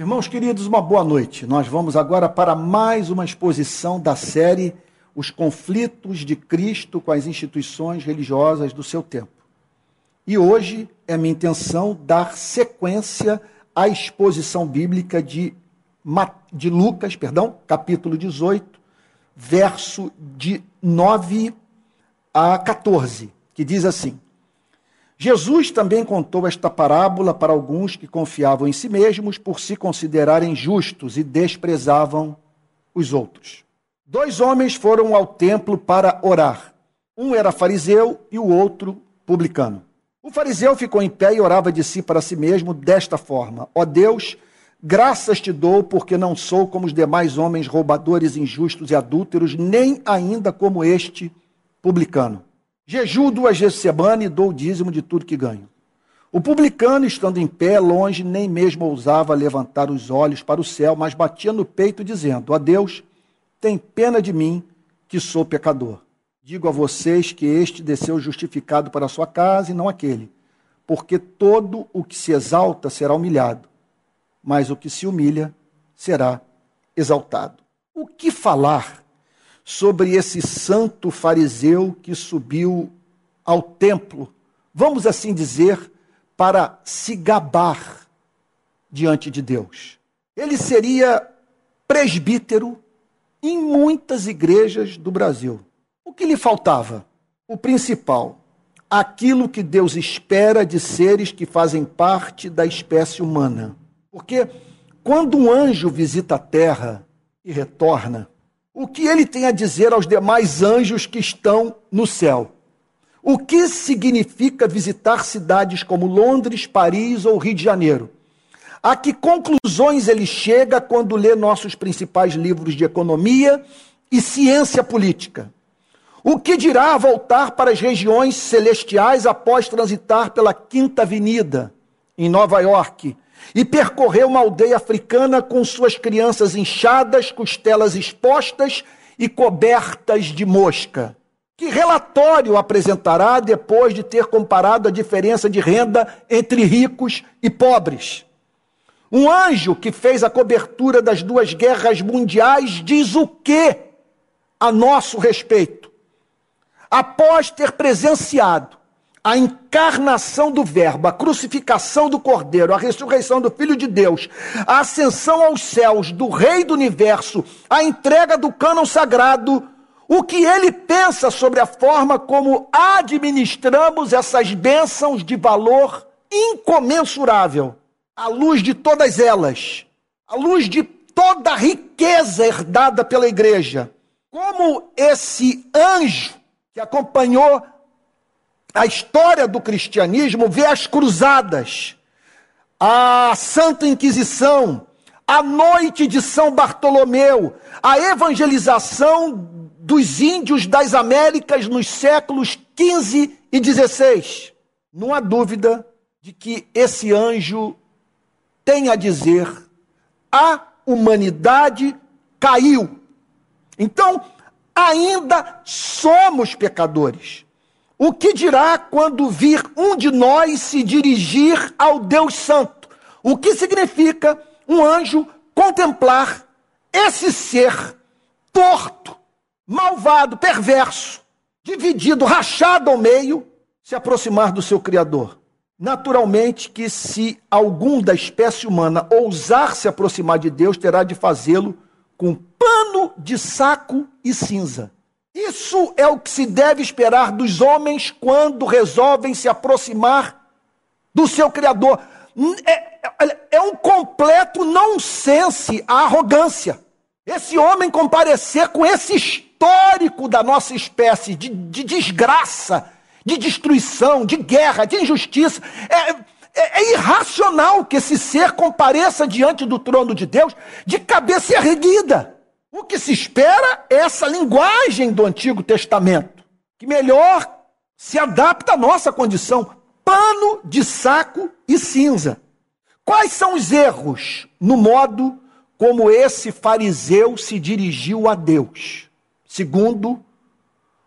Irmãos queridos, uma boa noite. Nós vamos agora para mais uma exposição da série Os Conflitos de Cristo com as Instituições Religiosas do Seu Tempo. E hoje é minha intenção dar sequência à exposição bíblica de, de Lucas, perdão, capítulo 18, verso de 9 a 14, que diz assim: Jesus também contou esta parábola para alguns que confiavam em si mesmos por se considerarem justos e desprezavam os outros. Dois homens foram ao templo para orar. Um era fariseu e o outro publicano. O fariseu ficou em pé e orava de si para si mesmo desta forma: Ó Deus, graças te dou, porque não sou como os demais homens roubadores, injustos e adúlteros, nem ainda como este publicano. Jejuo duas vezes por semana e dou o dízimo de tudo que ganho. O publicano, estando em pé, longe, nem mesmo ousava levantar os olhos para o céu, mas batia no peito, dizendo: A Deus, tem pena de mim, que sou pecador. Digo a vocês que este desceu justificado para a sua casa e não aquele, porque todo o que se exalta será humilhado, mas o que se humilha será exaltado. O que falar sobre esse santo fariseu que subiu ao templo, vamos assim dizer, para se gabar diante de Deus. Ele seria presbítero em muitas igrejas do Brasil. O que lhe faltava? O principal, aquilo que Deus espera de seres que fazem parte da espécie humana. Porque quando um anjo visita a terra e retorna, o que ele tem a dizer aos demais anjos que estão no céu. O que significa visitar cidades como Londres, Paris ou Rio de Janeiro? A que conclusões ele chega quando lê nossos principais livros de economia e ciência política? O que dirá voltar para as regiões celestiais após transitar pela Quinta Avenida, em Nova York, e percorreu uma aldeia africana com suas crianças inchadas, costelas expostas e cobertas de mosca. Que relatório apresentará depois de ter comparado a diferença de renda entre ricos e pobres? Um anjo que fez a cobertura das duas guerras mundiais diz o que a nosso respeito? Após ter presenciado a encarnação do Verbo, a crucificação do Cordeiro, a ressurreição do Filho de Deus, a ascensão aos céus do Rei do Universo, a entrega do cânon sagrado, o que ele pensa sobre a forma como administramos essas bênçãos de valor incomensurável, à luz de todas elas, à luz de toda a riqueza herdada pela igreja. Como esse anjo que acompanhou a história do cristianismo vê as cruzadas, a Santa Inquisição, a noite de São Bartolomeu, a evangelização dos índios das Américas nos séculos 15 e 16. Não há dúvida de que esse anjo tem a dizer: a humanidade caiu. Então, ainda somos pecadores. O que dirá quando vir um de nós se dirigir ao Deus Santo? O que significa um anjo contemplar esse ser torto, malvado, perverso, dividido, rachado ao meio, se aproximar do seu Criador? Naturalmente que se algum da espécie humana ousar se aproximar de Deus, terá de fazê-lo com pano de saco e cinza isso é o que se deve esperar dos homens quando resolvem se aproximar do seu Criador. É, é, é um completo nonsense a arrogância. Esse homem comparecer com esse histórico da nossa espécie de, de desgraça, de destruição, de guerra, de injustiça. É, é, é, irracional que esse ser compareça diante do trono de Deus de cabeça erguida. O que se espera é essa linguagem do Antigo Testamento, que melhor se adapta à nossa condição. Pano de saco e cinza. Quais são os erros no modo como esse fariseu se dirigiu a Deus? Segundo,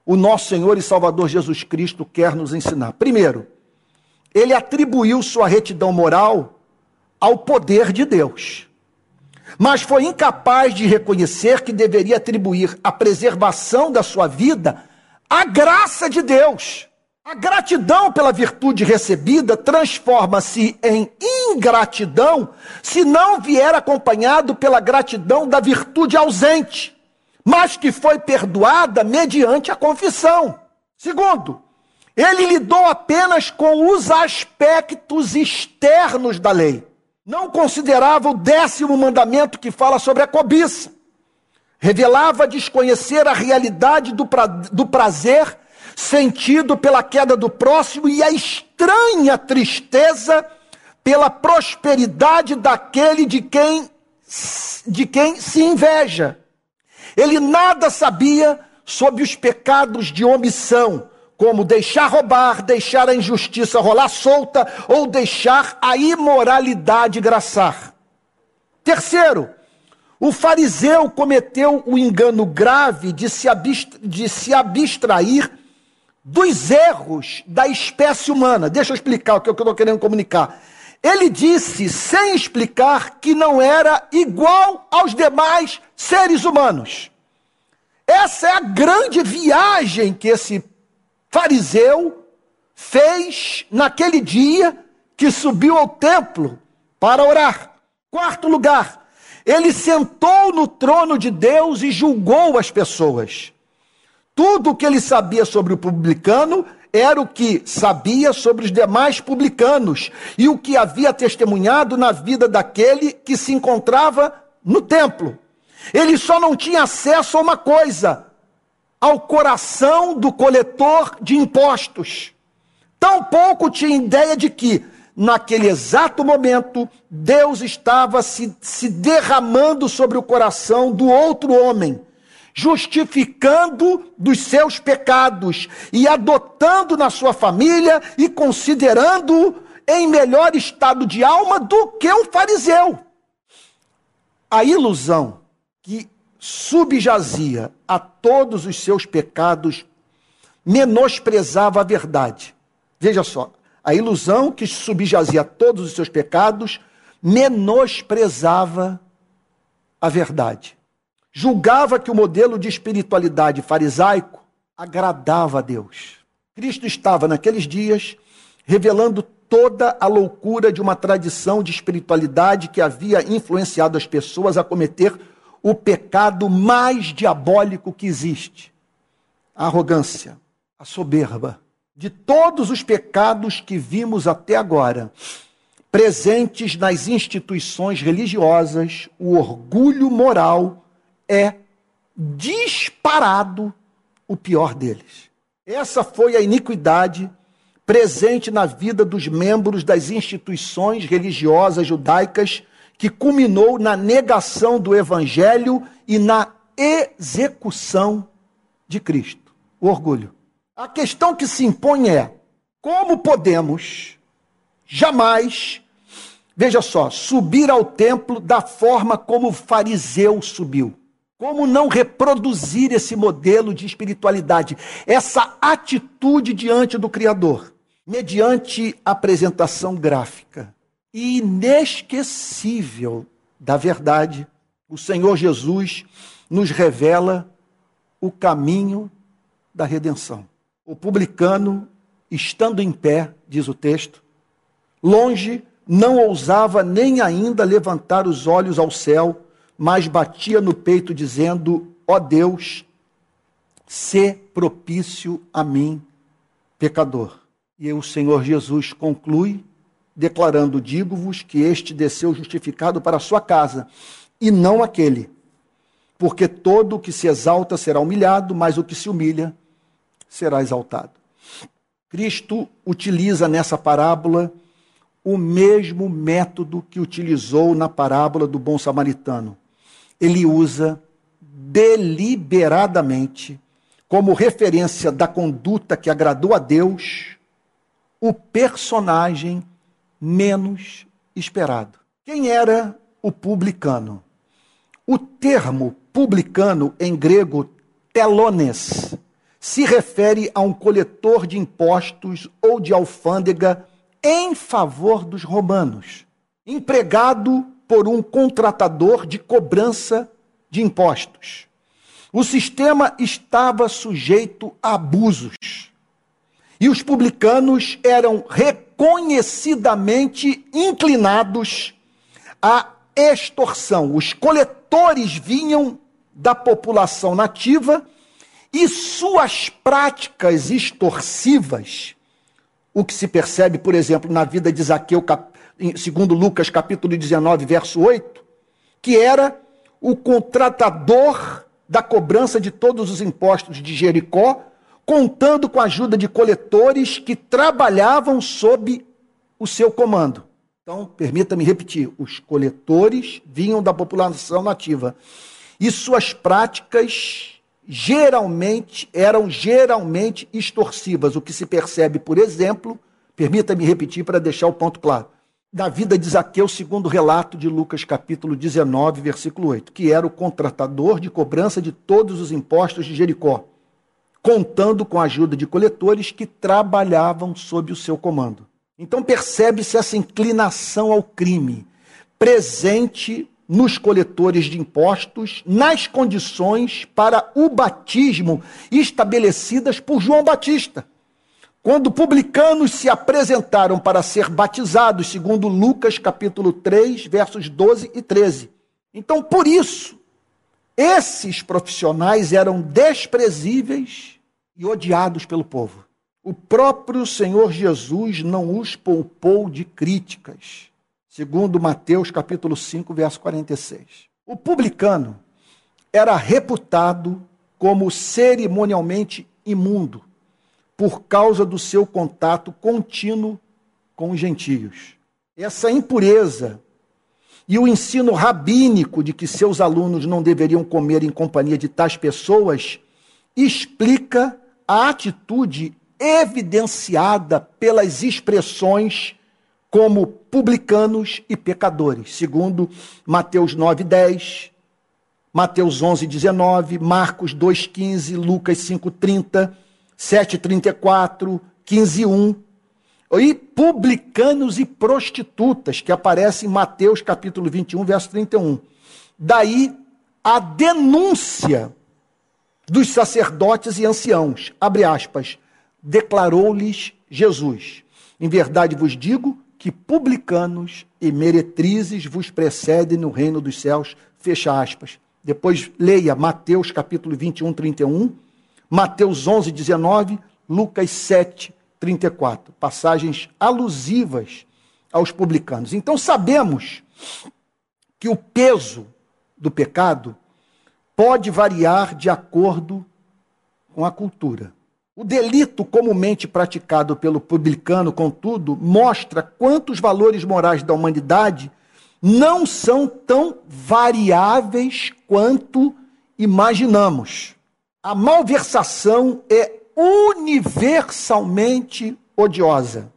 o nosso Senhor e Salvador Jesus Cristo quer nos ensinar. Primeiro, ele atribuiu sua retidão moral ao poder de Deus. Mas foi incapaz de reconhecer que deveria atribuir a preservação da sua vida à graça de Deus. A gratidão pela virtude recebida transforma-se em ingratidão se não vier acompanhado pela gratidão da virtude ausente, mas que foi perdoada mediante a confissão. Segundo, ele lidou apenas com os aspectos externos da lei. Não considerava o décimo mandamento que fala sobre a cobiça. Revelava desconhecer a realidade do, pra, do prazer sentido pela queda do próximo e a estranha tristeza pela prosperidade daquele de quem, de quem se inveja. Ele nada sabia sobre os pecados de omissão, como deixar roubar, deixar a injustiça rolar solta ou deixar a imoralidade graçar. Terceiro, o fariseu cometeu o engano grave de se, de se abstrair dos erros da espécie humana. Deixa eu explicar o que eu estou querendo comunicar. Ele disse, sem explicar, que não era igual aos demais seres humanos. Essa é a grande viagem que esse fariseu fez naquele dia que subiu ao templo para orar. Quarto lugar, ele sentou no trono de Deus e julgou as pessoas. Tudo o que ele sabia sobre o publicano era o que sabia sobre os demais publicanos e o que havia testemunhado na vida daquele que se encontrava no templo. Ele só não tinha acesso a uma coisa: ao coração do coletor de impostos. Tampouco tinha ideia de que, naquele exato momento, Deus estava se, se derramando sobre o coração do outro homem, justificando dos seus pecados e adotando na sua família e considerando em melhor estado de alma do que o fariseu. A ilusão que subjazia a todos os seus pecados, menosprezava a verdade. Veja só, a ilusão que subjazia a todos os seus pecados, menosprezava a verdade. Julgava que o modelo de espiritualidade farisaico agradava a Deus. Cristo estava naqueles dias revelando toda a loucura de uma tradição de espiritualidade que havia influenciado as pessoas a cometer o pecado mais diabólico que existe: a arrogância, a soberba. De todos os pecados que vimos até agora, presentes nas instituições religiosas, o orgulho moral é disparado o pior deles. Essa foi a iniquidade presente na vida dos membros das instituições religiosas judaicas que culminou na negação do evangelho e na execução de Cristo. O orgulho. A questão que se impõe é: como podemos jamais, veja só, subir ao templo da forma como o fariseu subiu? Como não reproduzir esse modelo de espiritualidade, essa atitude diante do Criador, mediante apresentação gráfica inesquecível da verdade, o Senhor Jesus nos revela o caminho da redenção. O publicano, estando em pé, diz o texto, longe, não ousava nem ainda levantar os olhos ao céu, mas batia no peito, dizendo: Ó Deus, se propício a mim, pecador. E o Senhor Jesus conclui declarando: Digo-vos que este desceu justificado para a sua casa, e não aquele. Porque todo o que se exalta será humilhado, mas o que se humilha será exaltado. Cristo utiliza nessa parábola o mesmo método que utilizou na parábola do bom samaritano. Ele usa deliberadamente, como referência da conduta que agradou a Deus, o personagem menos esperado. Quem era o publicano? O termo publicano em grego telones se refere a um coletor de impostos ou de alfândega em favor dos romanos, empregado por um contratador de cobrança de impostos. O sistema estava sujeito a abusos. E os publicanos eram reconhecidamente inclinados à extorsão. Os coletores vinham da população nativa e suas práticas extorsivas, o que se percebe, por exemplo, na vida de Zaqueu, segundo Lucas capítulo 19, verso 8, que era o contratador da cobrança de todos os impostos de Jericó, contando com a ajuda de coletores que trabalhavam sob o seu comando. Então, permita-me repetir: os coletores vinham da população nativa. E suas práticas geralmente eram geralmente extorsivas, o que se percebe, por exemplo, permita-me repetir para deixar o ponto claro, da vida de Zaqueu, segundo o relato de Lucas capítulo 19, versículo 8, que era o contratador de cobrança de todos os impostos de Jericó, contando com a ajuda de coletores que trabalhavam sob o seu comando. Então percebe-se essa inclinação ao crime presente nos coletores de impostos, nas condições para o batismo estabelecidas por João Batista. Quando publicanos se apresentaram para ser batizados, segundo Lucas capítulo 3, versos 12 e 13. Então, por isso, esses profissionais eram desprezíveis e odiados pelo povo. O próprio Senhor Jesus não os poupou de críticas segundo Mateus capítulo 5, verso 46. O publicano era reputado como cerimonialmente imundo por causa do seu contato contínuo com os gentios. Essa impureza e o ensino rabínico de que seus alunos não deveriam comer em companhia de tais pessoas explica a atitude evidenciada pelas expressões como publicanos e pecadores, segundo Mateus 9, 10, Mateus 11, 19, Marcos 2, 15, Lucas 5, 30, 7, 34, 15, 1. E publicanos e prostitutas, que aparecem em Mateus capítulo 21, verso 31. Daí a denúncia dos sacerdotes e anciãos, abre aspas, declarou-lhes Jesus. Em verdade vos digo que publicanos e meretrizes vos precedem no reino dos céus. Fecha aspas. Depois leia Mateus capítulo 21, 31, Mateus 11, 19, Lucas 7, 34. Passagens alusivas aos publicanos. Então sabemos que o peso do pecado pode variar de acordo com a cultura. O delito comumente praticado pelo publicano, contudo, mostra quantos valores morais da humanidade não são tão variáveis quanto imaginamos. A malversação é universalmente odiosa.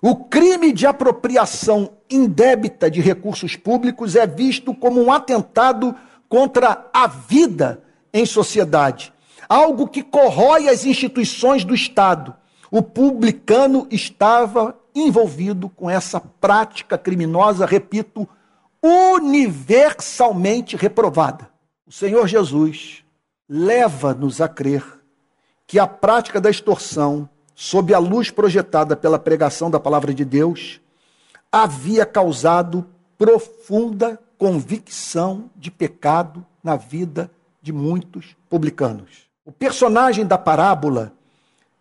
O crime de apropriação indébita de recursos públicos é visto como um atentado contra a vida em sociedade algo que corrói as instituições do Estado. O publicano estava envolvido com essa prática criminosa, repito, universalmente reprovada. O Senhor Jesus leva-nos a crer que a prática da extorsão, sob a luz projetada pela pregação da palavra de Deus, havia causado profunda convicção de pecado na vida de muitos publicanos. O personagem da parábola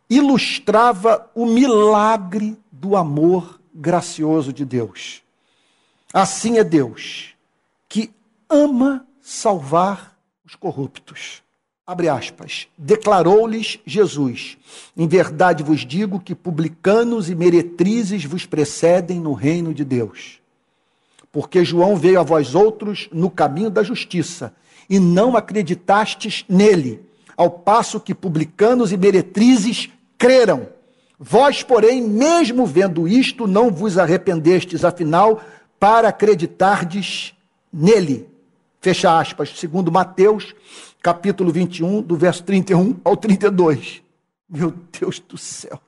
ilustrava o milagre do amor gracioso de Deus. Assim é Deus, que ama salvar os corruptos. Abre aspas. Declarou-lhes Jesus: Em verdade vos digo que publicanos e meretrizes vos precedem no reino de Deus. Porque João veio a vós outros no caminho da justiça, e não acreditastes nele ao passo que publicanos e meretrizes creram. Vós, porém, mesmo vendo isto, não vos arrependestes, afinal, para acreditardes nele. Fecha aspas, segundo Mateus, capítulo 21, do verso 31 ao 32. Meu Deus do céu,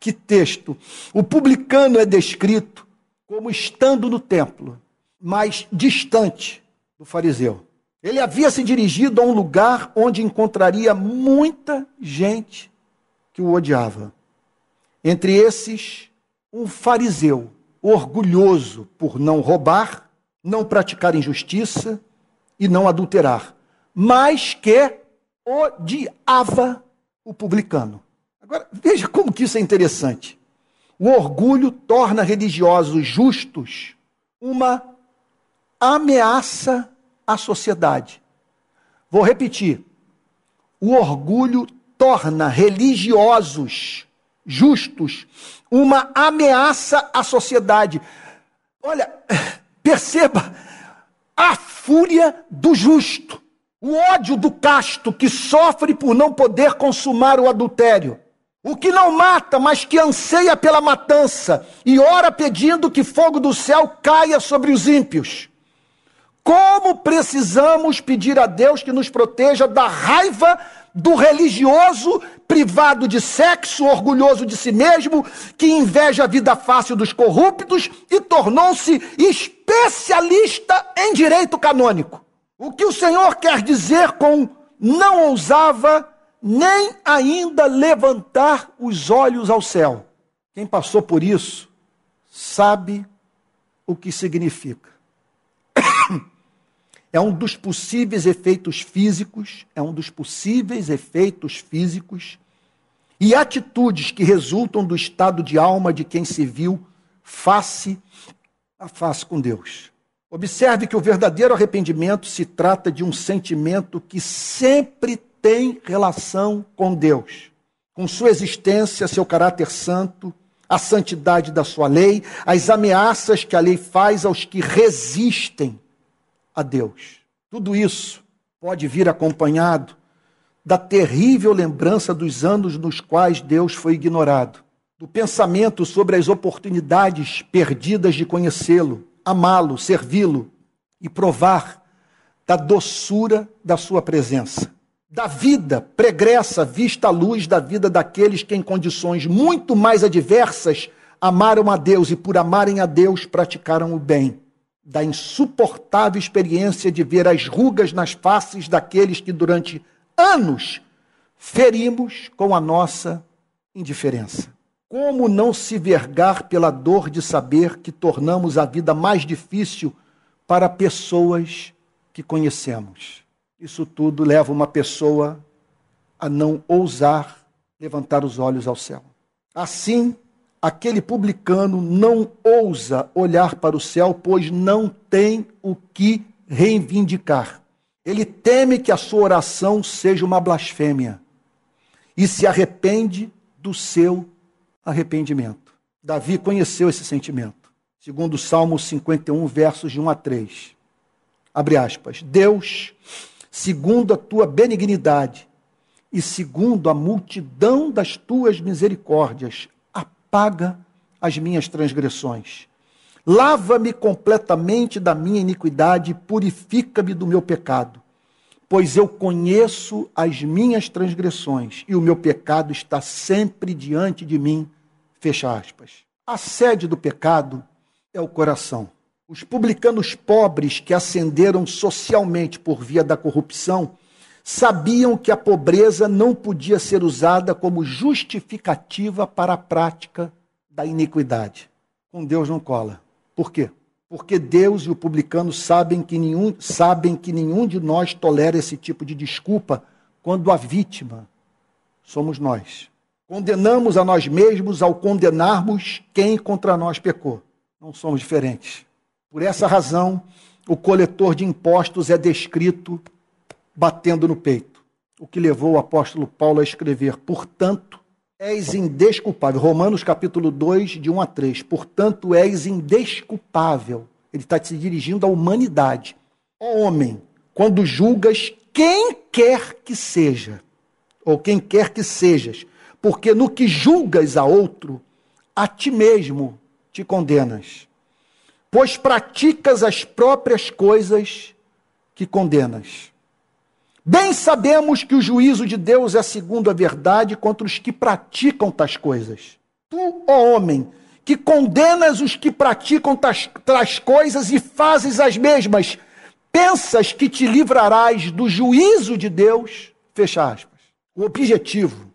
que texto! O publicano é descrito como estando no templo, mais distante do fariseu. Ele havia se dirigido a um lugar onde encontraria muita gente que o odiava. Entre esses, um fariseu orgulhoso por não roubar, não praticar injustiça e não adulterar, mas que odiava o publicano. Agora, veja como que isso é interessante. O orgulho torna religiosos justos uma ameaça à sociedade. Vou repetir. O orgulho torna religiosos justos uma ameaça à sociedade. Olha, perceba a fúria do justo, o ódio do casto que sofre por não poder consumar o adultério. O que não mata, mas que anseia pela matança e ora pedindo que fogo do céu caia sobre os ímpios. Como precisamos pedir a Deus que nos proteja da raiva do religioso privado de sexo, orgulhoso de si mesmo, que inveja a vida fácil dos corruptos e tornou-se especialista em direito canônico. O que o Senhor quer dizer com não ousava nem ainda levantar os olhos ao céu? Quem passou por isso sabe o que significa. é um dos possíveis efeitos físicos, é um dos possíveis efeitos físicos e atitudes que resultam do estado de alma de quem se viu face a face com Deus. Observe que o verdadeiro arrependimento se trata de um sentimento que sempre tem relação com Deus, com sua existência, seu caráter santo, a santidade da sua lei, as ameaças que a lei faz aos que resistem a Deus. Tudo isso pode vir acompanhado da terrível lembrança dos anos nos quais Deus foi ignorado, do pensamento sobre as oportunidades perdidas de conhecê-lo, amá-lo, servi-lo e provar da doçura da sua presença. Da vida pregressa vista à luz da vida daqueles que, em condições muito mais adversas, amaram a Deus e, por amarem a Deus, praticaram o bem da insuportável experiência de ver as rugas nas faces daqueles que durante anos ferimos com a nossa indiferença. Como não se vergar pela dor de saber que tornamos a vida mais difícil para pessoas que conhecemos? Isso tudo leva uma pessoa a não ousar levantar os olhos ao céu. Assim, aquele publicano não ousa olhar para o céu, pois não tem o que reivindicar. Ele teme que a sua oração seja uma blasfêmia e se arrepende do seu arrependimento. Davi conheceu esse sentimento. Segundo o Salmo 51, versos de 1 a 3. Abre aspas. Deus, segundo a tua benignidade e segundo a multidão das tuas misericórdias, apaga as minhas transgressões. Lava-me completamente da minha iniquidade, purifica-me do meu pecado. Pois eu conheço as minhas transgressões e o meu pecado está sempre diante de mim. Fecha aspas. A sede do pecado é o coração. Os publicanos pobres que ascenderam socialmente por via da corrupção sabiam que a pobreza não podia ser usada como justificativa para a prática da iniquidade. Com Deus não cola. Por quê? Porque Deus e o publicano sabem que nenhum, sabem que nenhum de nós tolera esse tipo de desculpa quando a vítima somos nós. Condenamos a nós mesmos ao condenarmos quem contra nós pecou. Não somos diferentes. Por essa razão, o coletor de impostos é descrito batendo no peito. O que levou o apóstolo Paulo a escrever, portanto, és indesculpável. Romanos capítulo 2, de 1 a 3. Portanto, és indesculpável. Ele está se dirigindo à humanidade. Ó homem, quando julgas quem quer que seja, ou quem quer que sejas, porque no que julgas a outro, a ti mesmo te condenas, pois praticas as próprias coisas que condenas. Bem sabemos que o juízo de Deus é segundo a verdade contra os que praticam tais coisas. Tu, ó homem, que condenas os que praticam tais, tais coisas e fazes as mesmas. Pensas que te livrarás do juízo de Deus? Fecha aspas. O objetivo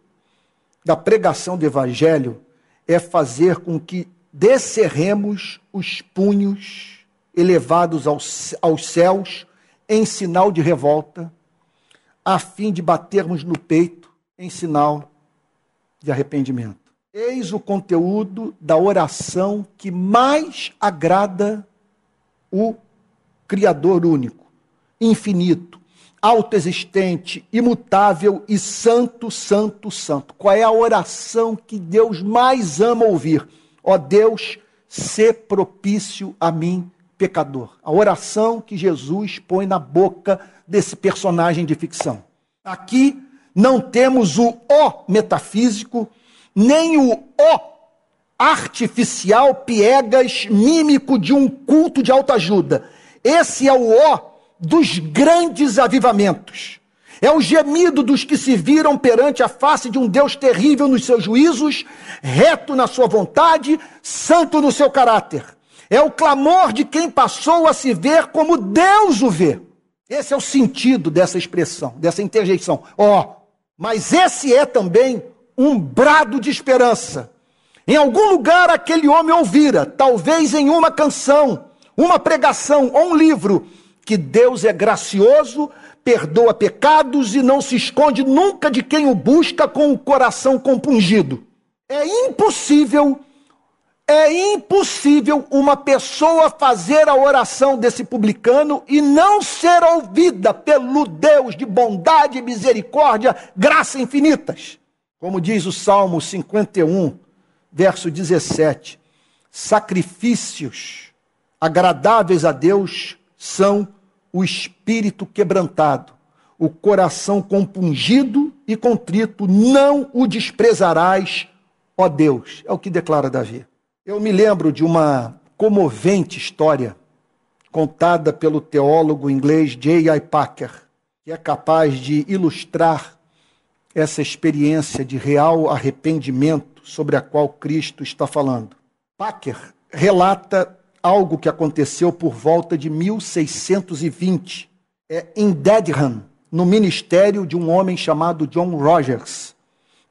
da pregação do Evangelho é fazer com que descerremos os punhos elevados aos, aos céus em sinal de revolta, a fim de batermos no peito em sinal de arrependimento. Eis o conteúdo da oração que mais agrada o Criador único, infinito, autoexistente, imutável e santo, santo, santo. Qual é a oração que Deus mais ama ouvir? Ó Deus, se propício a mim, pecador. A oração que Jesus põe na boca desse personagem de ficção. Aqui não temos o ó metafísico, nem o ó artificial piegas mímico de um culto de autoajuda. Esse é o ó dos grandes avivamentos. É o gemido dos que se viram perante a face de um Deus terrível nos seus juízos, reto na sua vontade, santo no seu caráter. É o clamor de quem passou a se ver como Deus o vê. Esse é o sentido dessa expressão, dessa interjeição. Ó, oh, mas esse é também um brado de esperança. Em algum lugar aquele homem ouvira, talvez em uma canção, uma pregação ou um livro, que Deus é gracioso, perdoa pecados e não se esconde nunca de quem o busca com o coração compungido. É impossível, é impossível uma pessoa fazer a oração desse publicano e não ser ouvida pelo Deus de bondade, misericórdia, graça infinitas. Como diz o Salmo 51, verso 17: sacrifícios agradáveis a Deus são o espírito quebrantado, o coração compungido e contrito, não o desprezarás, ó Deus. É o que declara Davi. Eu me lembro de uma comovente história contada pelo teólogo inglês J.I. Packer, que é capaz de ilustrar essa experiência de real arrependimento sobre a qual Cristo está falando. Packer relata algo que aconteceu por volta de 1620, é, em Dedham, no ministério de um homem chamado John Rogers,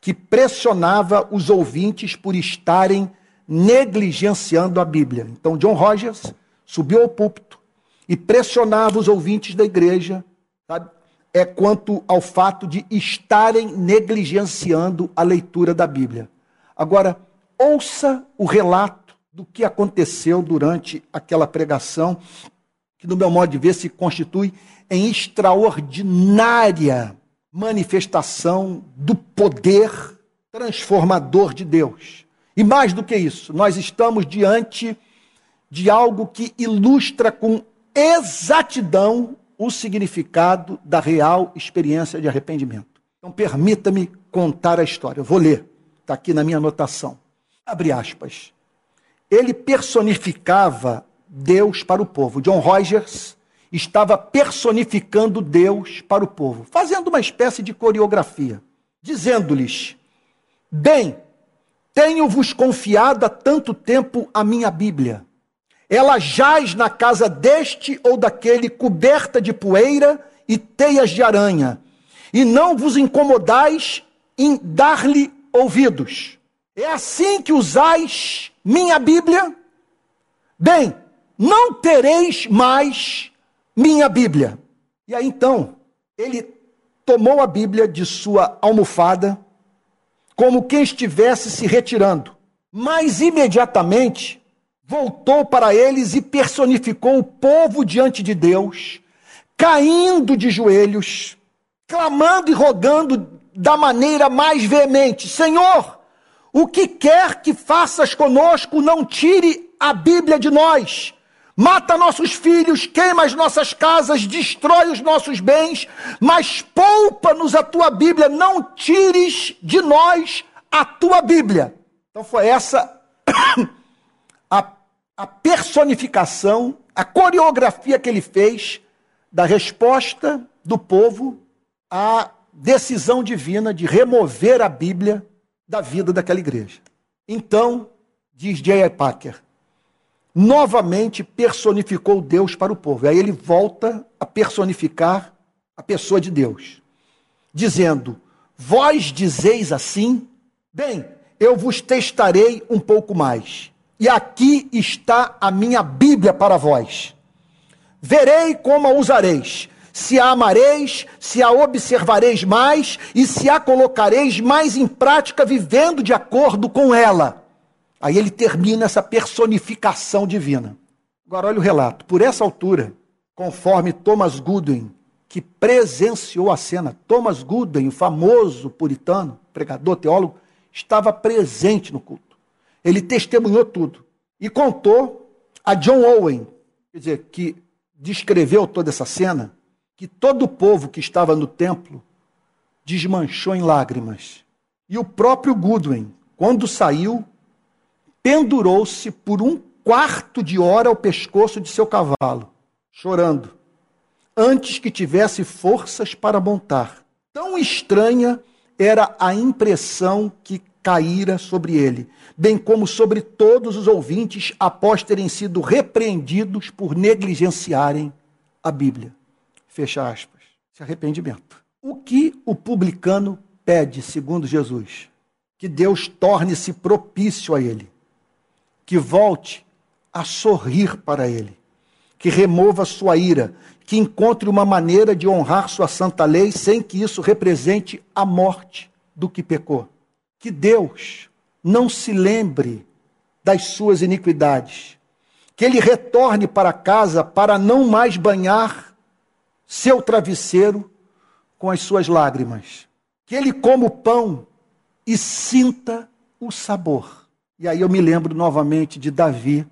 que pressionava os ouvintes por estarem negligenciando a Bíblia. Então, John Rogers subiu ao púlpito e pressionava os ouvintes da igreja sabe, é quanto ao fato de estarem negligenciando a leitura da Bíblia. Agora, ouça o relato do que aconteceu durante aquela pregação, que, no meu modo de ver, se constitui em extraordinária manifestação do poder transformador de Deus. E mais do que isso, nós estamos diante de algo que ilustra com exatidão o significado da real experiência de arrependimento. Então, permita-me contar a história. Eu vou ler, está aqui na minha anotação. Abre aspas. Ele personificava Deus para o povo. John Rogers estava personificando Deus para o povo, fazendo uma espécie de coreografia, dizendo-lhes: Bem, tenho-vos confiado há tanto tempo a minha Bíblia ela jaz na casa deste ou daquele, coberta de poeira e teias de aranha, e não vos incomodais em dar-lhe ouvidos. É assim que usais minha Bíblia? Bem, não tereis mais minha Bíblia. E aí então, ele tomou a Bíblia de sua almofada, como quem estivesse se retirando. Mas imediatamente voltou para eles e personificou o povo diante de Deus, caindo de joelhos, clamando e rogando da maneira mais veemente: Senhor, o que quer que faças conosco, não tire a Bíblia de nós. Mata nossos filhos, queima as nossas casas, destrói os nossos bens, mas poupa-nos a tua Bíblia, não tires de nós a tua Bíblia. Então foi essa a a personificação, a coreografia que ele fez da resposta do povo à decisão divina de remover a Bíblia da vida daquela igreja. Então, diz J.I. Packer, novamente personificou Deus para o povo. Aí ele volta a personificar a pessoa de Deus, dizendo: Vós dizeis assim, bem, eu vos testarei um pouco mais. E aqui está a minha Bíblia para vós. Verei como a usareis, se a amareis, se a observareis mais e se a colocareis mais em prática, vivendo de acordo com ela. Aí ele termina essa personificação divina. Agora olha o relato. Por essa altura, conforme Thomas Goodwin, que presenciou a cena, Thomas Goodwin, o famoso puritano, pregador, teólogo, estava presente no culto. Ele testemunhou tudo e contou a John Owen, quer dizer, que descreveu toda essa cena, que todo o povo que estava no templo desmanchou em lágrimas. E o próprio Goodwin, quando saiu, pendurou-se por um quarto de hora ao pescoço de seu cavalo, chorando, antes que tivesse forças para montar. Tão estranha era a impressão que caíra sobre ele, bem como sobre todos os ouvintes após terem sido repreendidos por negligenciarem a Bíblia. Fecha aspas. Se arrependimento. O que o publicano pede, segundo Jesus? Que Deus torne-se propício a ele, que volte a sorrir para ele, que remova sua ira, que encontre uma maneira de honrar sua santa lei sem que isso represente a morte do que pecou que Deus não se lembre das suas iniquidades, que ele retorne para casa para não mais banhar seu travesseiro com as suas lágrimas, que ele coma o pão e sinta o sabor. E aí eu me lembro novamente de Davi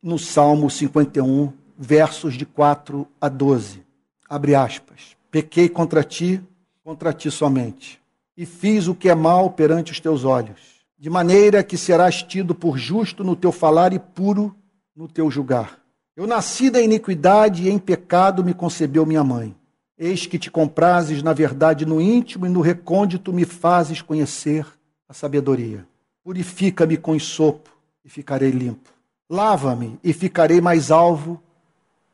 no Salmo 51, versos de 4 a 12. Abre aspas. Pequei contra ti, contra ti somente e fiz o que é mal perante os teus olhos, de maneira que serás tido por justo no teu falar e puro no teu julgar. Eu nasci da iniquidade e em pecado me concebeu minha mãe. Eis que te comprases na verdade no íntimo e no recôndito me fazes conhecer a sabedoria. Purifica-me com sopo e ficarei limpo. Lava-me e ficarei mais alvo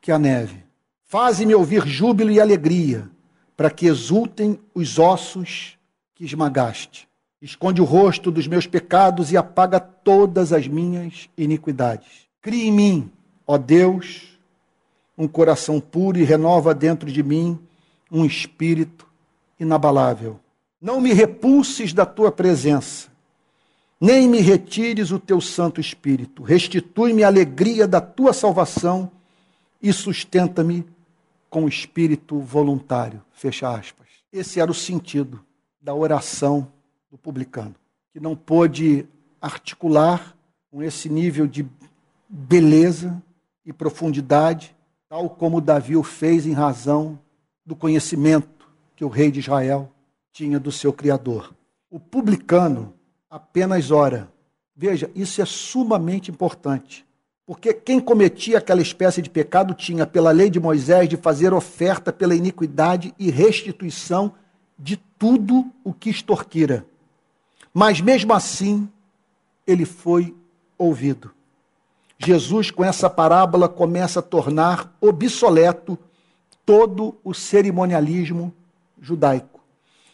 que a neve. Faze-me ouvir júbilo e alegria, para que exultem os ossos que esmagaste. Esconde o rosto dos meus pecados e apaga todas as minhas iniquidades. Cria em mim, ó Deus, um coração puro e renova dentro de mim um espírito inabalável. Não me repulses da tua presença, nem me retires o teu Santo Espírito. Restitui-me a alegria da tua salvação e sustenta-me com espírito voluntário. Fecha aspas. Esse era o sentido da oração do publicano, que não pôde articular com esse nível de beleza e profundidade, tal como Davi o fez em razão do conhecimento que o rei de Israel tinha do seu Criador. O publicano apenas ora. Veja, isso é sumamente importante. Porque quem cometia aquela espécie de pecado tinha, pela lei de Moisés, de fazer oferta pela iniquidade e restituição de tudo o que extorquira. Mas mesmo assim, ele foi ouvido. Jesus, com essa parábola, começa a tornar obsoleto todo o cerimonialismo judaico.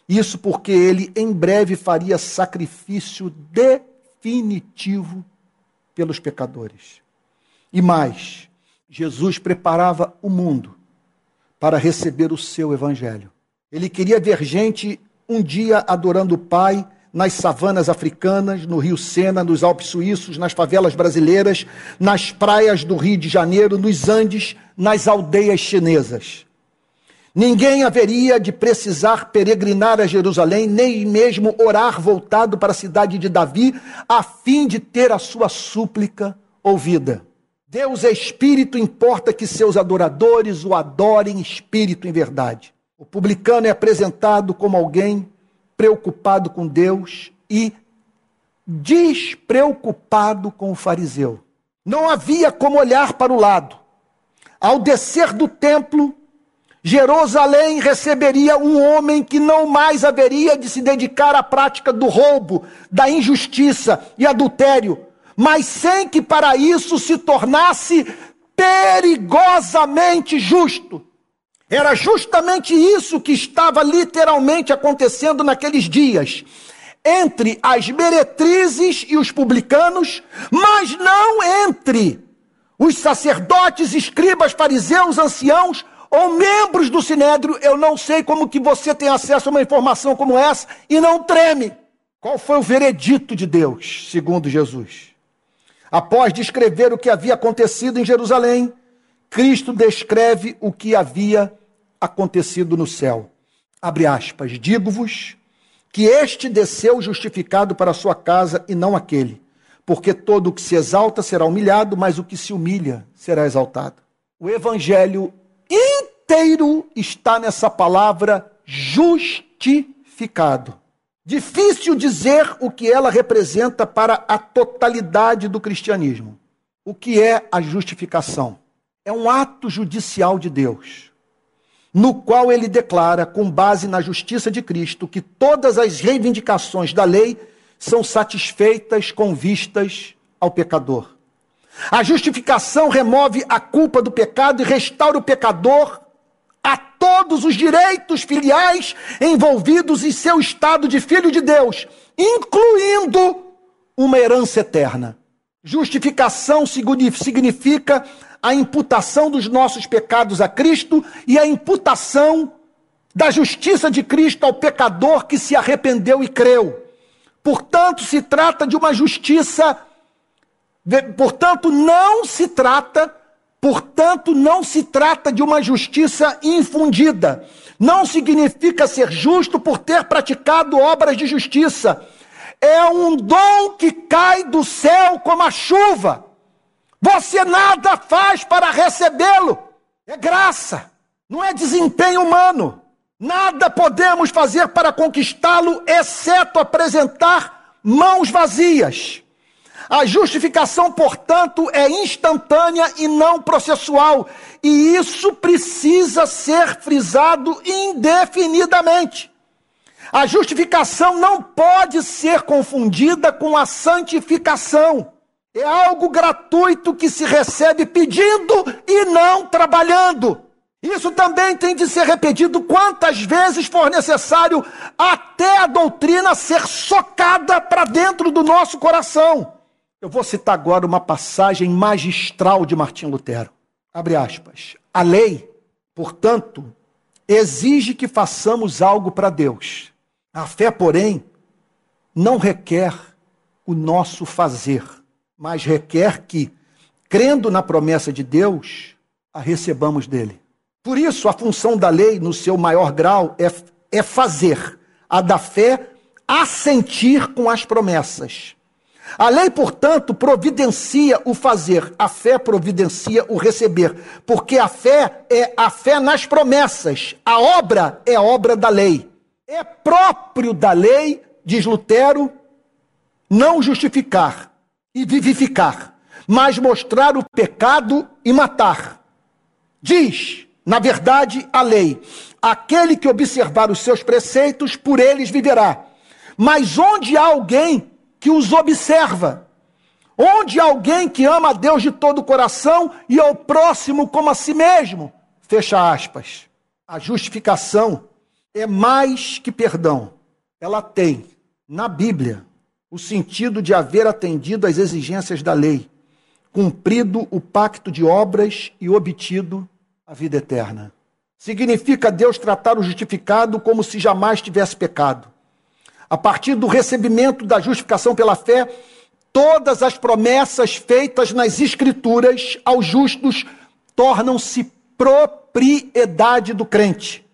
Isso porque ele em breve faria sacrifício definitivo pelos pecadores. E mais, Jesus preparava o mundo para receber o seu evangelho. Ele queria ver gente um dia adorando o Pai nas savanas africanas, no Rio Sena, nos Alpes suíços, nas favelas brasileiras, nas praias do Rio de Janeiro, nos Andes, nas aldeias chinesas. Ninguém haveria de precisar peregrinar a Jerusalém, nem mesmo orar voltado para a cidade de Davi, a fim de ter a sua súplica ouvida. Deus é espírito, importa que seus adoradores o adorem espírito em verdade. O publicano é apresentado como alguém preocupado com Deus e despreocupado com o fariseu. Não havia como olhar para o lado. Ao descer do templo, Jerusalém receberia um homem que não mais haveria de se dedicar à prática do roubo, da injustiça e adultério, mas sem que para isso se tornasse perigosamente justo. Era justamente isso que estava literalmente acontecendo naqueles dias. Entre as meretrizes e os publicanos, mas não entre os sacerdotes, escribas, fariseus, anciãos ou membros do sinédrio. Eu não sei como que você tem acesso a uma informação como essa e não treme. Qual foi o veredito de Deus, segundo Jesus? Após descrever o que havia acontecido em Jerusalém, Cristo descreve o que havia acontecido no céu. Abre aspas, digo-vos que este desceu justificado para a sua casa e não aquele, porque todo o que se exalta será humilhado, mas o que se humilha será exaltado. O evangelho inteiro está nessa palavra justificado. Difícil dizer o que ela representa para a totalidade do cristianismo. O que é a justificação? É um ato judicial de Deus, no qual ele declara, com base na justiça de Cristo, que todas as reivindicações da lei são satisfeitas com vistas ao pecador. A justificação remove a culpa do pecado e restaura o pecador a todos os direitos filiais envolvidos em seu estado de filho de Deus, incluindo uma herança eterna. Justificação significa a imputação dos nossos pecados a Cristo e a imputação da justiça de Cristo ao pecador que se arrependeu e creu. Portanto, se trata de uma justiça, portanto, não se trata Portanto, não se trata de uma justiça infundida. Não significa ser justo por ter praticado obras de justiça. É um dom que cai do céu como a chuva. Você nada faz para recebê-lo. É graça, não é desempenho humano. Nada podemos fazer para conquistá-lo, exceto apresentar mãos vazias. A justificação, portanto, é instantânea e não processual, e isso precisa ser frisado indefinidamente. A justificação não pode ser confundida com a santificação. É algo gratuito que se recebe pedindo e não trabalhando. Isso também tem de ser repetido quantas vezes for necessário, até a doutrina ser socada para dentro do nosso coração. Eu vou citar agora uma passagem magistral de Martim Lutero. Abre aspas. A lei, portanto, exige que façamos algo para Deus. A fé, porém, não requer o nosso fazer, mas requer que, crendo na promessa de Deus, a recebamos dele. Por isso, a função da lei, no seu maior grau, é, é fazer, a da fé assentir com as promessas. A lei, portanto, providencia o fazer, a fé providencia o receber, porque a fé é a fé nas promessas, a obra é a obra da lei. É próprio da lei, diz Lutero, não justificar e vivificar, mas mostrar o pecado e matar. Diz, na verdade, a lei: aquele que observar os seus preceitos, por eles viverá. Mas onde há alguém que os observa. Onde alguém que ama a Deus de todo o coração e ao próximo como a si mesmo. Fecha aspas. A justificação é mais que perdão. Ela tem, na Bíblia, o sentido de haver atendido às exigências da lei, cumprido o pacto de obras e obtido a vida eterna. Significa Deus tratar o justificado como se jamais tivesse pecado a partir do recebimento da justificação pela fé, todas as promessas feitas nas Escrituras aos justos tornam-se propriedade do crente.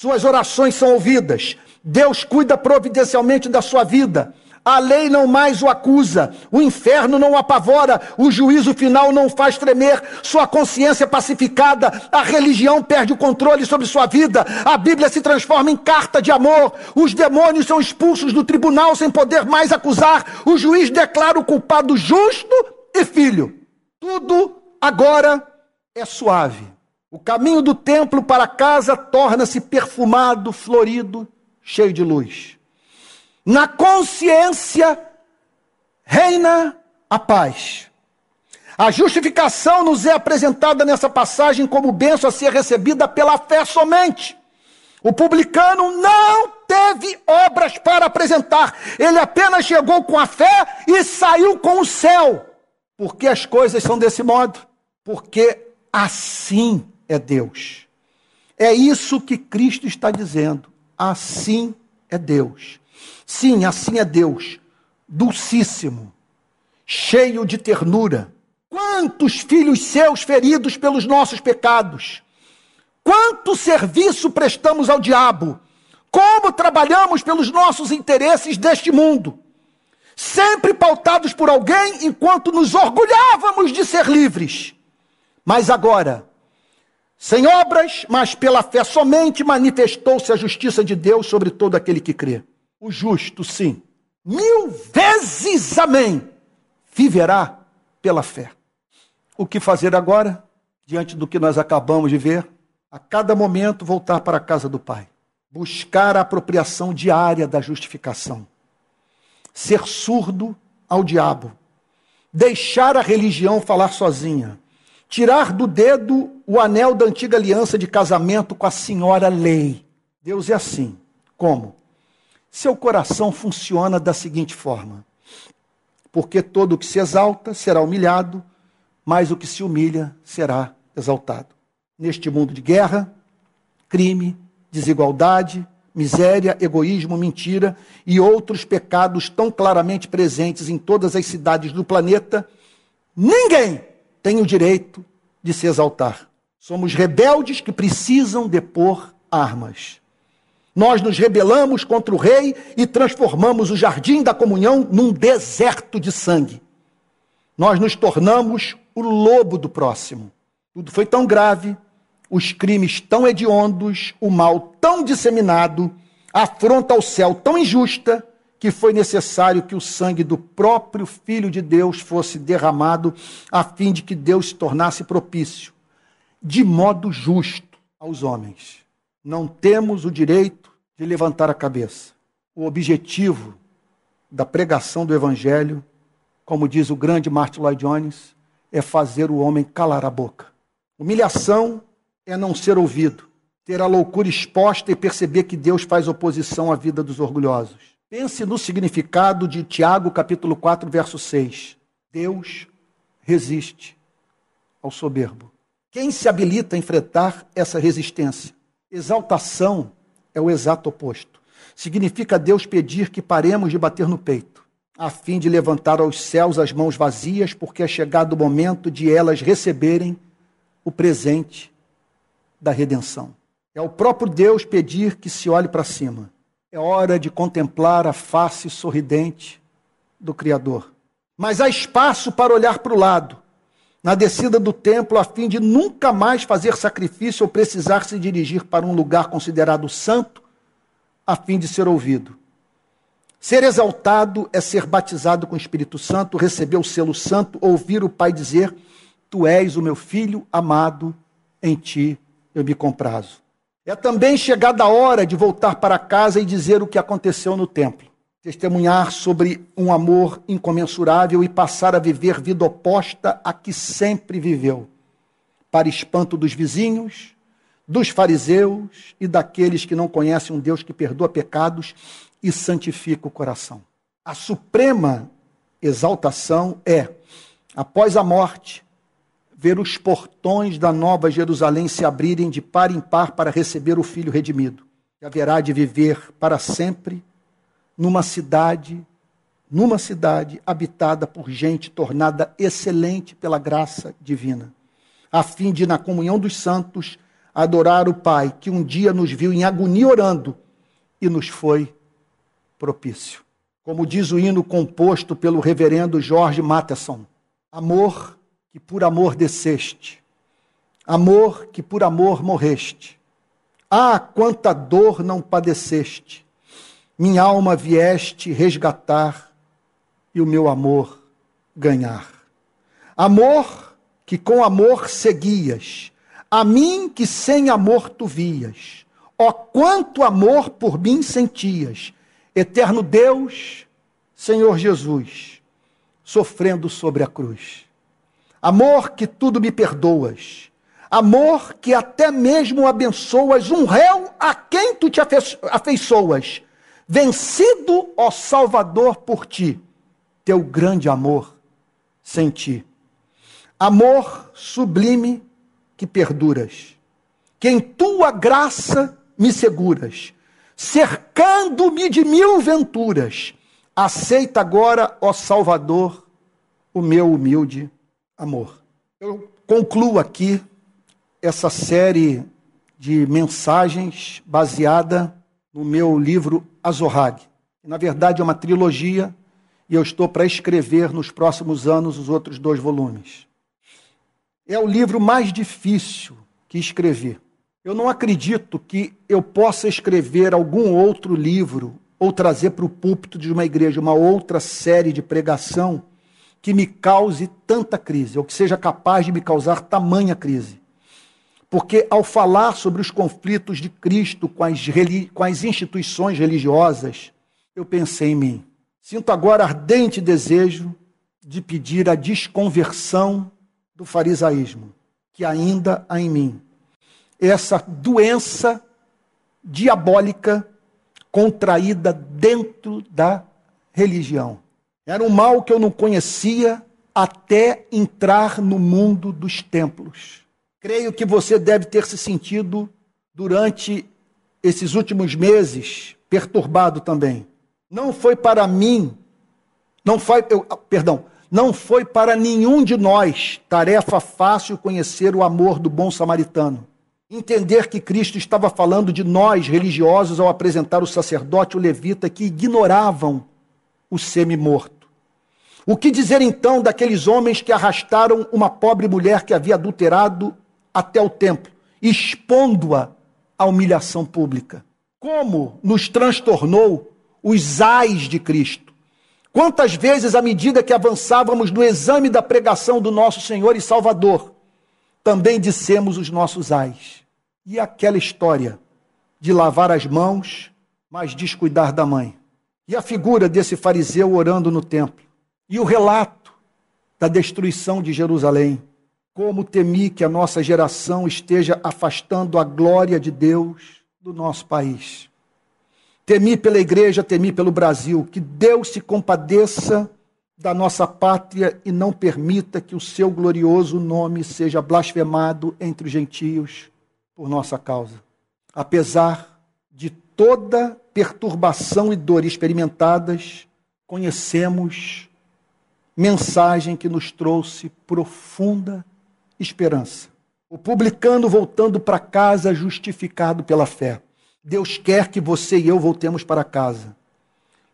Suas orações são ouvidas. Deus cuida providencialmente da sua vida. A lei não mais o acusa, o inferno não o apavora, o juízo final não faz tremer, sua consciência pacificada, a religião perde o controle sobre sua vida, a Bíblia se transforma em carta de amor, os demônios são expulsos do tribunal sem poder mais acusar, o juiz declara o culpado justo e filho. Tudo agora é suave. O caminho do templo para casa torna-se perfumado, florido, cheio de luz. Na consciência reina a paz. A justificação nos é apresentada nessa passagem como benção a ser recebida pela fé somente. O publicano não teve obras para apresentar, ele apenas chegou com a fé e saiu com o céu. Porque as coisas são desse modo? Porque assim é Deus. É isso que Cristo está dizendo. Assim é Deus. Sim, assim é Deus. Dulcíssimo, cheio de ternura. Quantos filhos seus feridos pelos nossos pecados? Quanto serviço prestamos ao diabo? Como trabalhamos pelos nossos interesses deste mundo? Sempre pautados por alguém enquanto nos orgulhávamos de ser livres. Mas agora, sem obras, mas pela fé somente manifestou-se a justiça de Deus sobre todo aquele que crê. O justo, sim, mil vezes amém, viverá pela fé. O que fazer agora, diante do que nós acabamos de ver? A cada momento voltar para a casa do Pai, buscar a apropriação diária da justificação, ser surdo ao diabo, deixar a religião falar sozinha tirar do dedo o anel da antiga aliança de casamento com a senhora lei. Deus é assim. Como? Seu coração funciona da seguinte forma: porque todo o que se exalta será humilhado, mas o que se humilha será exaltado. Neste mundo de guerra, crime, desigualdade, miséria, egoísmo, mentira e outros pecados tão claramente presentes em todas as cidades do planeta, ninguém tem o direito de se exaltar. Somos rebeldes que precisam depor armas. Nós nos rebelamos contra o rei e transformamos o jardim da comunhão num deserto de sangue. Nós nos tornamos o lobo do próximo. Tudo foi tão grave, os crimes tão hediondos, o mal tão disseminado, a afronta ao céu tão injusta, que foi necessário que o sangue do próprio Filho de Deus fosse derramado, a fim de que Deus se tornasse propício, de modo justo, aos homens. Não temos o direito de levantar a cabeça. O objetivo da pregação do Evangelho, como diz o grande Martin Lloyd Jones, é fazer o homem calar a boca. Humilhação é não ser ouvido, ter a loucura exposta e perceber que Deus faz oposição à vida dos orgulhosos. Pense no significado de Tiago, capítulo 4, verso 6. Deus resiste ao soberbo. Quem se habilita a enfrentar essa resistência? Exaltação é o exato oposto. Significa Deus pedir que paremos de bater no peito, a fim de levantar aos céus as mãos vazias, porque é chegado o momento de elas receberem o presente da redenção. É o próprio Deus pedir que se olhe para cima é hora de contemplar a face sorridente do Criador. Mas há espaço para olhar para o lado, na descida do templo, a fim de nunca mais fazer sacrifício ou precisar se dirigir para um lugar considerado santo, a fim de ser ouvido. Ser exaltado é ser batizado com o Espírito Santo, receber o selo santo, ouvir o Pai dizer: Tu és o meu filho amado, em ti eu me comprazo. É também chegada a hora de voltar para casa e dizer o que aconteceu no templo. Testemunhar sobre um amor incomensurável e passar a viver vida oposta a que sempre viveu, para espanto dos vizinhos, dos fariseus e daqueles que não conhecem um Deus que perdoa pecados e santifica o coração. A suprema exaltação é, após a morte, ver os portões da nova Jerusalém se abrirem de par em par para receber o filho redimido. Haverá de viver para sempre numa cidade, numa cidade habitada por gente tornada excelente pela graça divina, a fim de na comunhão dos santos adorar o Pai, que um dia nos viu em agonia orando e nos foi propício. Como diz o hino composto pelo reverendo Jorge Matheson, amor que por amor desceste, amor que por amor morreste. Ah, quanta dor não padeceste, minha alma vieste resgatar e o meu amor ganhar. Amor que com amor seguias, a mim que sem amor tu vias. Ó, quanto amor por mim sentias, eterno Deus, Senhor Jesus sofrendo sobre a cruz. Amor que tudo me perdoas. Amor que até mesmo abençoas um réu a quem tu te afeiçoas. Vencido, ó Salvador, por ti, teu grande amor senti. Amor sublime que perduras, que em tua graça me seguras, cercando-me de mil venturas. Aceita agora, ó Salvador, o meu humilde amor. Eu concluo aqui essa série de mensagens baseada no meu livro Azorrag. Na verdade, é uma trilogia e eu estou para escrever nos próximos anos os outros dois volumes. É o livro mais difícil que escrevi. Eu não acredito que eu possa escrever algum outro livro ou trazer para o púlpito de uma igreja uma outra série de pregação que me cause tanta crise, ou que seja capaz de me causar tamanha crise. Porque ao falar sobre os conflitos de Cristo com as, com as instituições religiosas, eu pensei em mim. Sinto agora ardente desejo de pedir a desconversão do farisaísmo, que ainda há em mim. Essa doença diabólica contraída dentro da religião. Era um mal que eu não conhecia até entrar no mundo dos templos. Creio que você deve ter se sentido durante esses últimos meses perturbado também. Não foi para mim, não foi, eu, perdão, não foi para nenhum de nós tarefa fácil conhecer o amor do bom samaritano. Entender que Cristo estava falando de nós religiosos ao apresentar o sacerdote e o levita que ignoravam o semi-morto. O que dizer então daqueles homens que arrastaram uma pobre mulher que havia adulterado até o templo, expondo-a à humilhação pública? Como nos transtornou os ais de Cristo. Quantas vezes, à medida que avançávamos no exame da pregação do nosso Senhor e Salvador, também dissemos os nossos ais. E aquela história de lavar as mãos, mas descuidar da mãe. E a figura desse fariseu orando no templo. E o relato da destruição de Jerusalém. Como temi que a nossa geração esteja afastando a glória de Deus do nosso país. Temi pela igreja, temi pelo Brasil. Que Deus se compadeça da nossa pátria e não permita que o seu glorioso nome seja blasfemado entre os gentios por nossa causa. Apesar de toda perturbação e dor experimentadas, conhecemos mensagem que nos trouxe profunda esperança. O publicano voltando para casa justificado pela fé. Deus quer que você e eu voltemos para casa,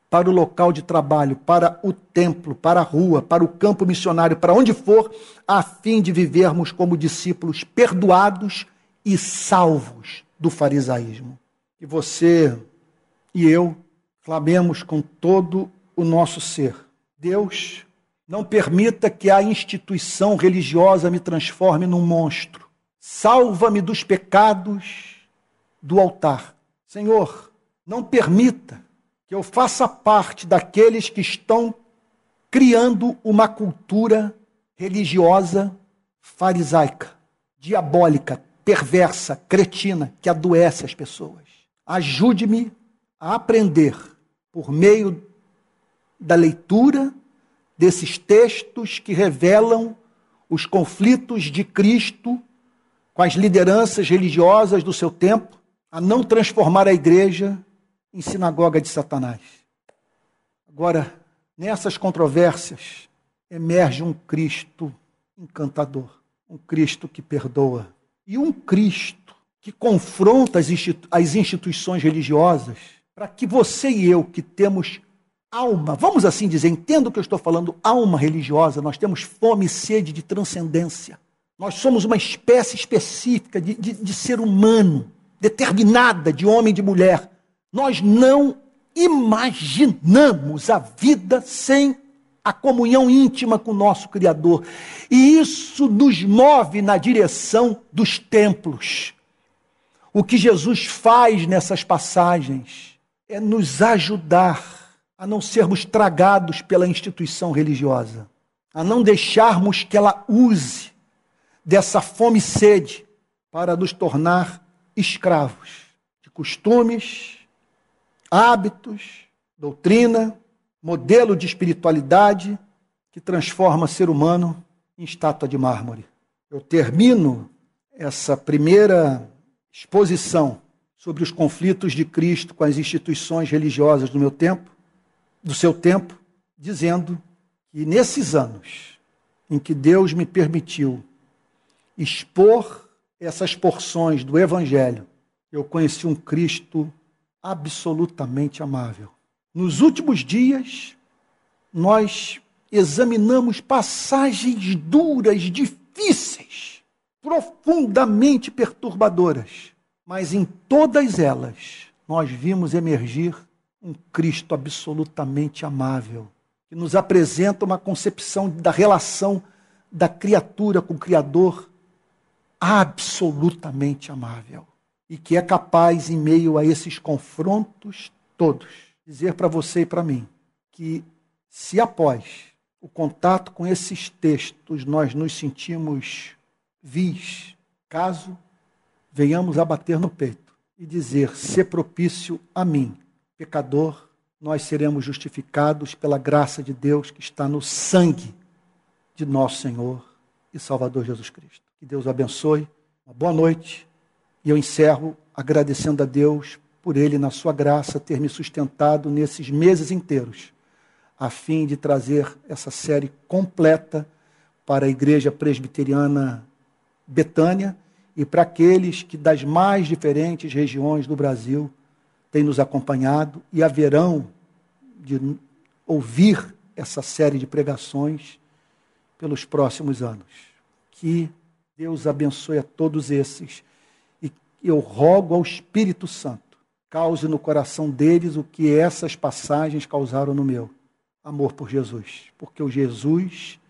para o local de trabalho, para o templo, para a rua, para o campo missionário, para onde for, a fim de vivermos como discípulos perdoados e salvos do farisaísmo. Que você e eu clamemos com todo o nosso ser. Deus, não permita que a instituição religiosa me transforme num monstro. Salva-me dos pecados do altar Senhor, não permita que eu faça parte daqueles que estão criando uma cultura religiosa farisaica, diabólica, perversa, cretina, que adoece as pessoas. Ajude-me a aprender, por meio da leitura desses textos que revelam os conflitos de Cristo com as lideranças religiosas do seu tempo, a não transformar a igreja em sinagoga de Satanás. Agora, nessas controvérsias, emerge um Cristo encantador, um Cristo que perdoa e um Cristo que confronta as, institu as instituições religiosas para que você e eu, que temos alma, vamos assim dizer, entendo que eu estou falando, alma religiosa, nós temos fome e sede de transcendência. Nós somos uma espécie específica de, de, de ser humano determinada de homem e de mulher. Nós não imaginamos a vida sem a comunhão íntima com o nosso Criador. E isso nos move na direção dos templos. O que Jesus faz nessas passagens é nos ajudar a não sermos tragados pela instituição religiosa, a não deixarmos que ela use dessa fome e sede para nos tornar escravos de costumes, hábitos, doutrina, modelo de espiritualidade que transforma ser humano em estátua de mármore. Eu termino essa primeira exposição sobre os conflitos de Cristo com as instituições religiosas do meu tempo, do seu tempo, dizendo que nesses anos em que Deus me permitiu expor essas porções do evangelho, eu conheci um Cristo absolutamente amável. Nos últimos dias, nós examinamos passagens duras, difíceis, profundamente perturbadoras, mas em todas elas nós vimos emergir um Cristo absolutamente amável, que nos apresenta uma concepção da relação da criatura com o Criador absolutamente amável e que é capaz, em meio a esses confrontos todos, dizer para você e para mim que se após o contato com esses textos nós nos sentimos vis, caso venhamos a bater no peito e dizer: ser propício a mim, pecador, nós seremos justificados pela graça de Deus que está no sangue de nosso Senhor e Salvador Jesus Cristo. Que Deus o abençoe. Uma boa noite. E eu encerro agradecendo a Deus por Ele, na Sua graça, ter me sustentado nesses meses inteiros, a fim de trazer essa série completa para a Igreja Presbiteriana Betânia e para aqueles que das mais diferentes regiões do Brasil têm nos acompanhado e haverão de ouvir essa série de pregações pelos próximos anos. Que Deus abençoe a todos esses e eu rogo ao Espírito Santo, cause no coração deles o que essas passagens causaram no meu. Amor por Jesus, porque o Jesus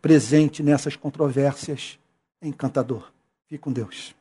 presente nessas controvérsias é encantador. Fique com Deus.